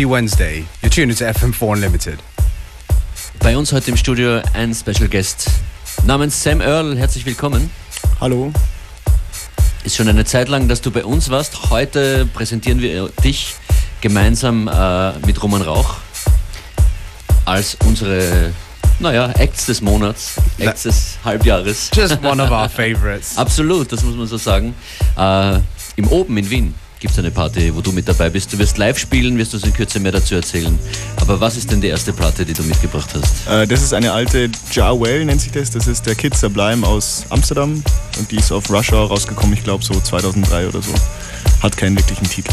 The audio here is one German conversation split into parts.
happy Wednesday. You're tuned to FM4 Unlimited. Bei uns heute im Studio ein Special Guest namens Sam Earl. Herzlich willkommen. Hallo. Ist schon eine Zeit lang, dass du bei uns warst. Heute präsentieren wir dich gemeinsam äh, mit Roman Rauch als unsere, naja, Acts des Monats, Acts des Halbjahres. Just one of our favorites. Absolut, das muss man so sagen. Äh, Im Oben in Wien gibt es eine Party, wo du mit dabei bist. Du wirst live spielen, wirst uns in Kürze mehr dazu erzählen. Aber was ist denn die erste Platte, die du mitgebracht hast? Äh, das ist eine alte Jar Well, nennt sich das. Das ist der Kid Sublime aus Amsterdam und die ist auf Russia rausgekommen, ich glaube so 2003 oder so. Hat keinen wirklichen Titel.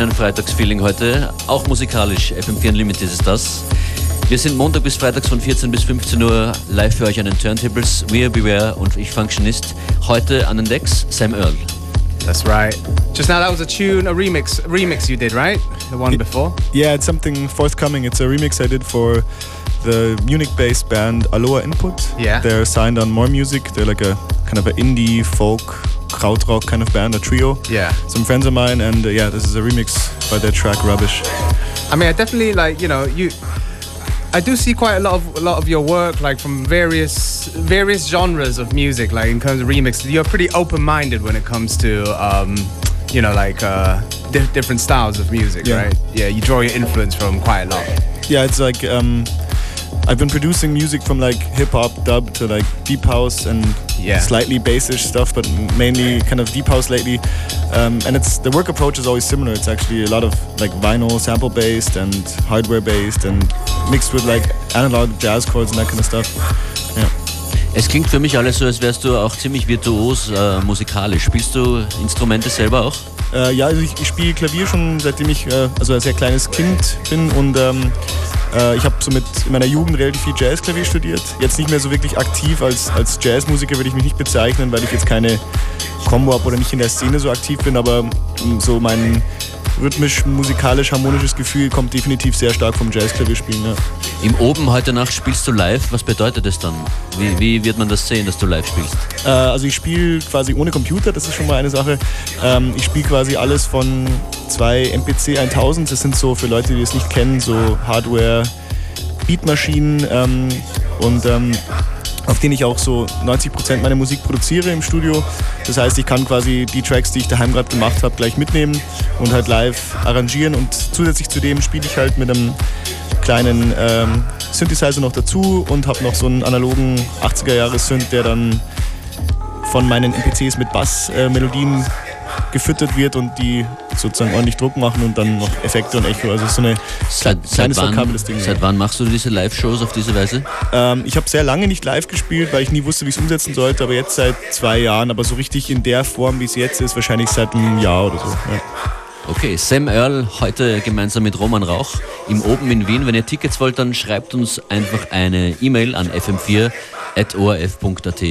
Bisschen ein Freitagsfeeling heute, auch musikalisch. FM4 Unlimited ist das. Wir sind Montag bis Freitags von 14 bis 15 Uhr live für euch an den Turntables. We are Beware und ich Functionist. Heute an den Decks Sam Earl. That's right. Just now, that was a tune, a remix, a remix you did, right? The one before. Yeah, it's something forthcoming. It's a remix I did for the Munich-based band Aloha Input. Yeah. They're signed on More Music. They're like a kind of an indie folk krautrock kind of band, a trio. Yeah. Some friends of mine, and uh, yeah, this is a remix by their track Rubbish. I mean, I definitely like you know you. I do see quite a lot of a lot of your work, like from various various genres of music, like in terms of remix. You're pretty open-minded when it comes to, um, you know, like uh, di- different styles of music, Yeah. right? Yeah, you draw your influence from quite a lot. Yeah, it's like um, I've been producing music from like hip hop, dub to like deep house and Yeah. slightly bassish stuff, but mainly kind of deep house lately. Um, and it's the work approach is always similar. It's actually a lot of like vinyl sample based and hardware based and mixed with like analog jazz chords and that kind of stuff. Yeah. Es klingt für mich alles so, als wärst du auch ziemlich virtuos äh, musikalisch. Spielst du Instrumente selber auch? Äh, ja, also ich, ich spiele Klavier schon seitdem ich äh, also ein sehr kleines Kind bin und ähm, äh, ich habe so mit in meiner Jugend relativ viel Jazzklavier studiert. Jetzt nicht mehr so wirklich aktiv als, als Jazzmusiker würde ich mich nicht bezeichnen, weil ich jetzt keine Combo habe oder nicht in der Szene so aktiv bin, aber ähm, so mein rhythmisch, musikalisch, harmonisches Gefühl kommt definitiv sehr stark vom Jazzklavierspielen. Ja. Im Oben heute Nacht spielst du live. Was bedeutet das dann? Wie, wie wird man das sehen, dass du live spielst? Äh, also ich spiele quasi ohne Computer, das ist schon mal eine Sache. Ähm, ich spiele quasi alles von zwei MPC 1000. Das sind so für Leute, die es nicht kennen, so Hardware Beatmaschinen ähm, und ähm, auf denen ich auch so 90% meiner Musik produziere im Studio. Das heißt, ich kann quasi die Tracks, die ich daheim gerade gemacht habe, gleich mitnehmen und halt live arrangieren. Und zusätzlich zu dem spiele ich halt mit einem kleinen ähm, Synthesizer noch dazu und habe noch so einen analogen 80er-Jahres-Synth, der dann von meinen NPCs mit Bassmelodien gefüttert wird und die sozusagen ordentlich Druck machen und dann noch Effekte und Echo. Also so eine Seit, seit, kleines wann, Ding. seit wann machst du diese Live-Shows auf diese Weise? Ähm, ich habe sehr lange nicht live gespielt, weil ich nie wusste, wie ich es umsetzen sollte, aber jetzt seit zwei Jahren, aber so richtig in der Form, wie es jetzt ist, wahrscheinlich seit einem Jahr oder so. Ja. Okay, Sam Earl heute gemeinsam mit Roman Rauch im Oben in Wien. Wenn ihr Tickets wollt, dann schreibt uns einfach eine E-Mail an fm4.orf.at.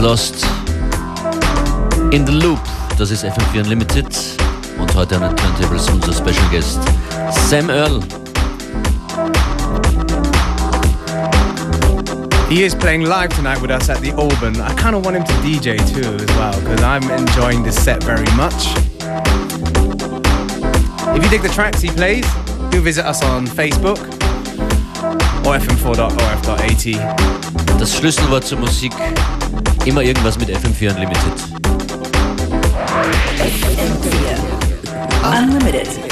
Lost in the Loop. Das ist FM4 Unlimited. Und heute an den Turntables unser Special Guest Sam Earl. He is playing live tonight with us at the Auburn. I kind of want him to DJ too as well because I'm enjoying this set very much. If you dig the tracks he plays, do visit us on Facebook or fm4.orf.at. Das Schlüsselwort zur Musik, immer irgendwas mit FM4 Unlimited. Unlimited.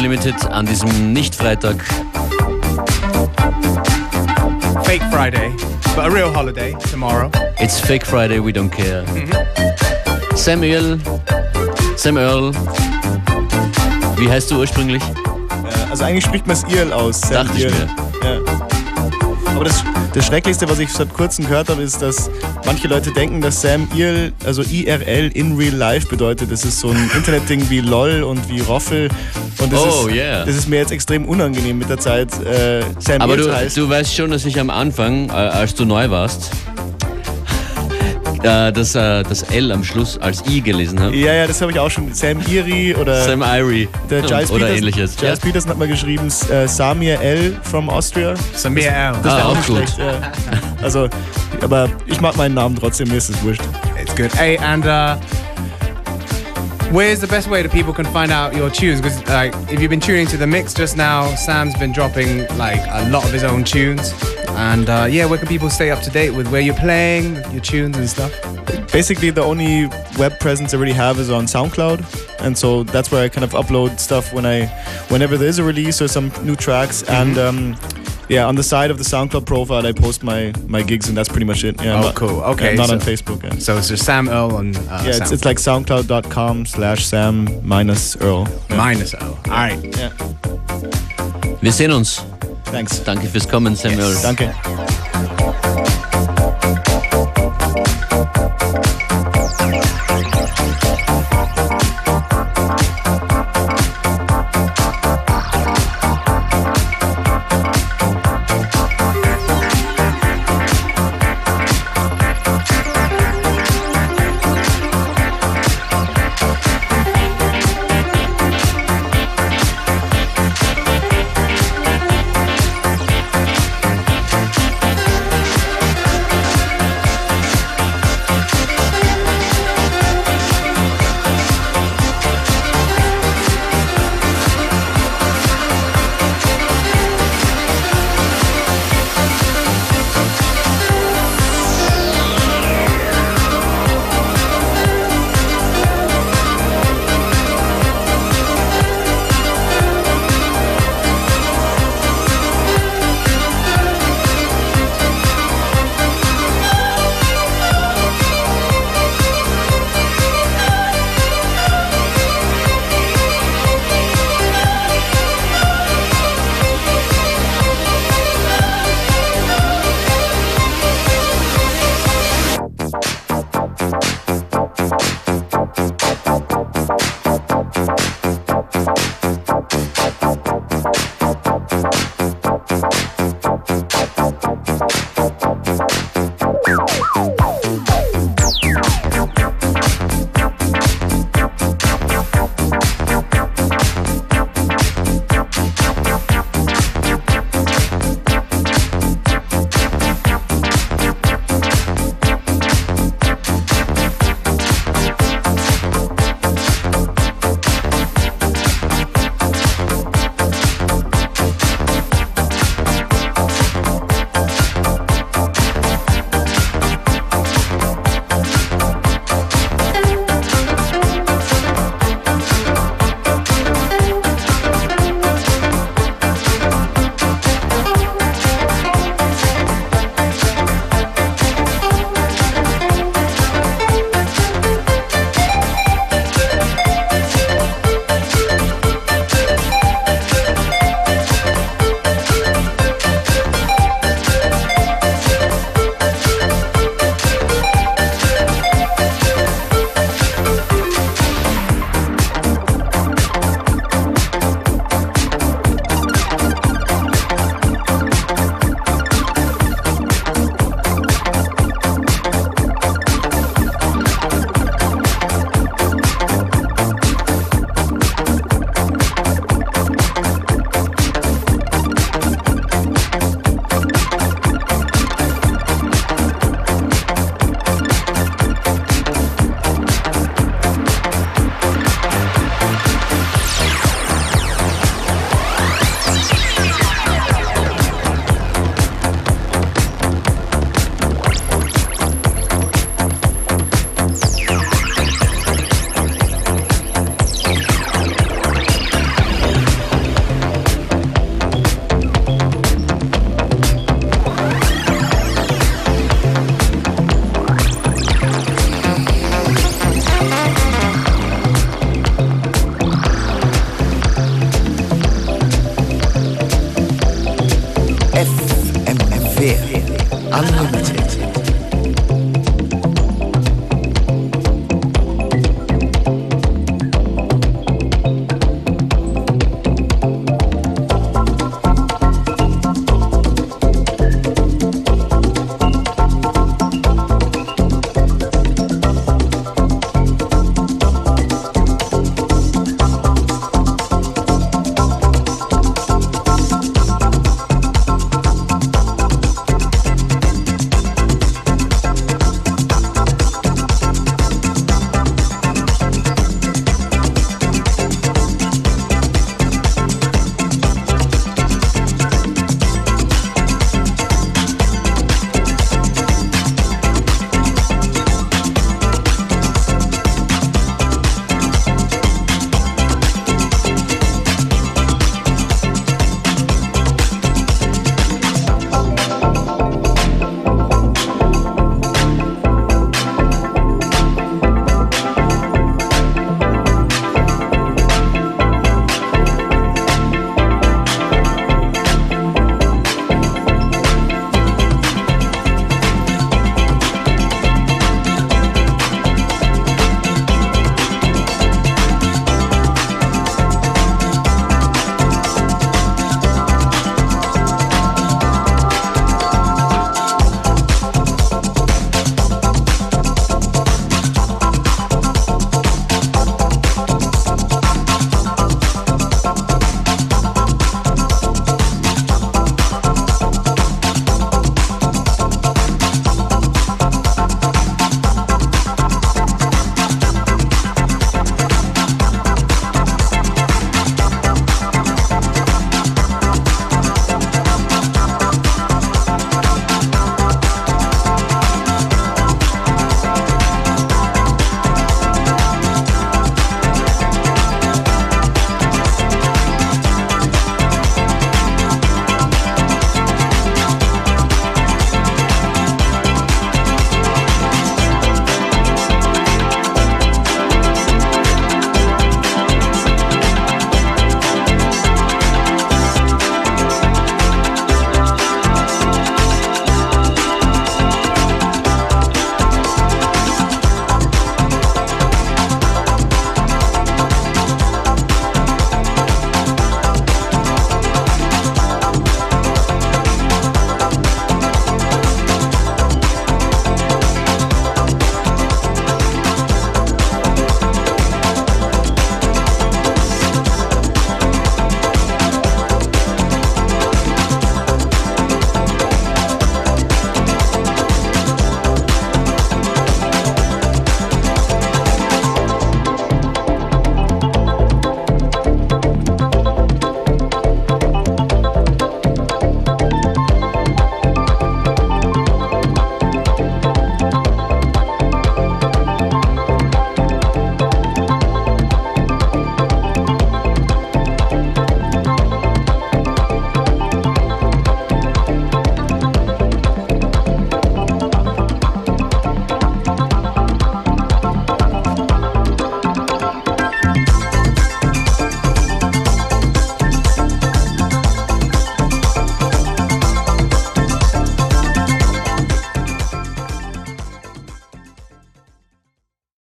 Unlimited an diesem Nicht-Freitag. Fake Friday, but a real holiday tomorrow. It's Fake Friday, we don't care. Sam Earl, Sam Earl, wie heißt du ursprünglich? Äh, Also eigentlich spricht man es Earl aus. Sam Dachte ich Earl. Ja. Aber das, das Schrecklichste, was ich seit kurzem gehört habe, ist, dass manche Leute denken, dass Sam Earl, also IRL in Real Life bedeutet. Das ist so ein Internetding wie LOL und wie Roffel. Und das, Oh, ist, yeah. das ist mir jetzt extrem unangenehm mit der Zeit. Äh, Sam Aber du, heißt. du weißt schon, dass ich am Anfang, äh, als du neu warst, äh, das, äh, das L am Schluss als I gelesen habe. ja, ja, das habe ich auch schon. Sam Iri oder Sam Irie der Giles oder Peterson, ähnliches. Giles Peterson hat mal geschrieben, äh, Samir L. from Austria. Samir L. Das Ah, wäre auch nicht gut. Ja. Also, aber ich mag meinen Namen trotzdem, mir ist es wurscht. It's good. Hey, and uh, where's the best way that people can find out your tunes? Because like, if you've been tuning to the mix just now, Sam's been dropping like a lot of his own tunes. And uh, yeah, where can people stay up to date with where you're playing, your tunes and stuff? basically the only web presence I really have is on SoundCloud, and so that's where I kind of upload stuff when I, whenever there is a release or some new tracks, and um, yeah, on the side of the SoundCloud profile I post my my gigs, and that's pretty much it. Yeah, Oh, not- cool. yeah, Okay, not so- on Facebook. Yeah, So it's just Sam Earl on uh, yeah it's, it's like SoundCloud.com slash Sam minus Earl. Yeah. minus Earl. All right. Yeah. Wir sehen uns. Thanks. Danke fürs Kommen, Samuel. Danke.